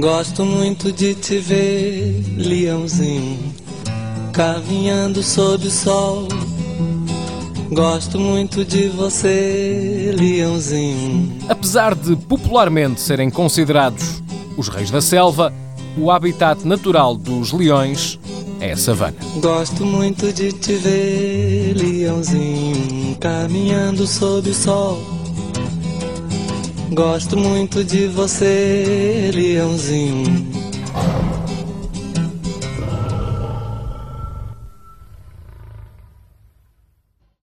Gosto muito de te ver, leãozinho, caminhando sob o sol. Gosto muito de você, leãozinho. Apesar de popularmente serem considerados os reis da selva, o habitat natural dos leões é savana. Gosto muito de te ver, leãozinho, caminhando sob o sol. Gosto muito de você, leãozinho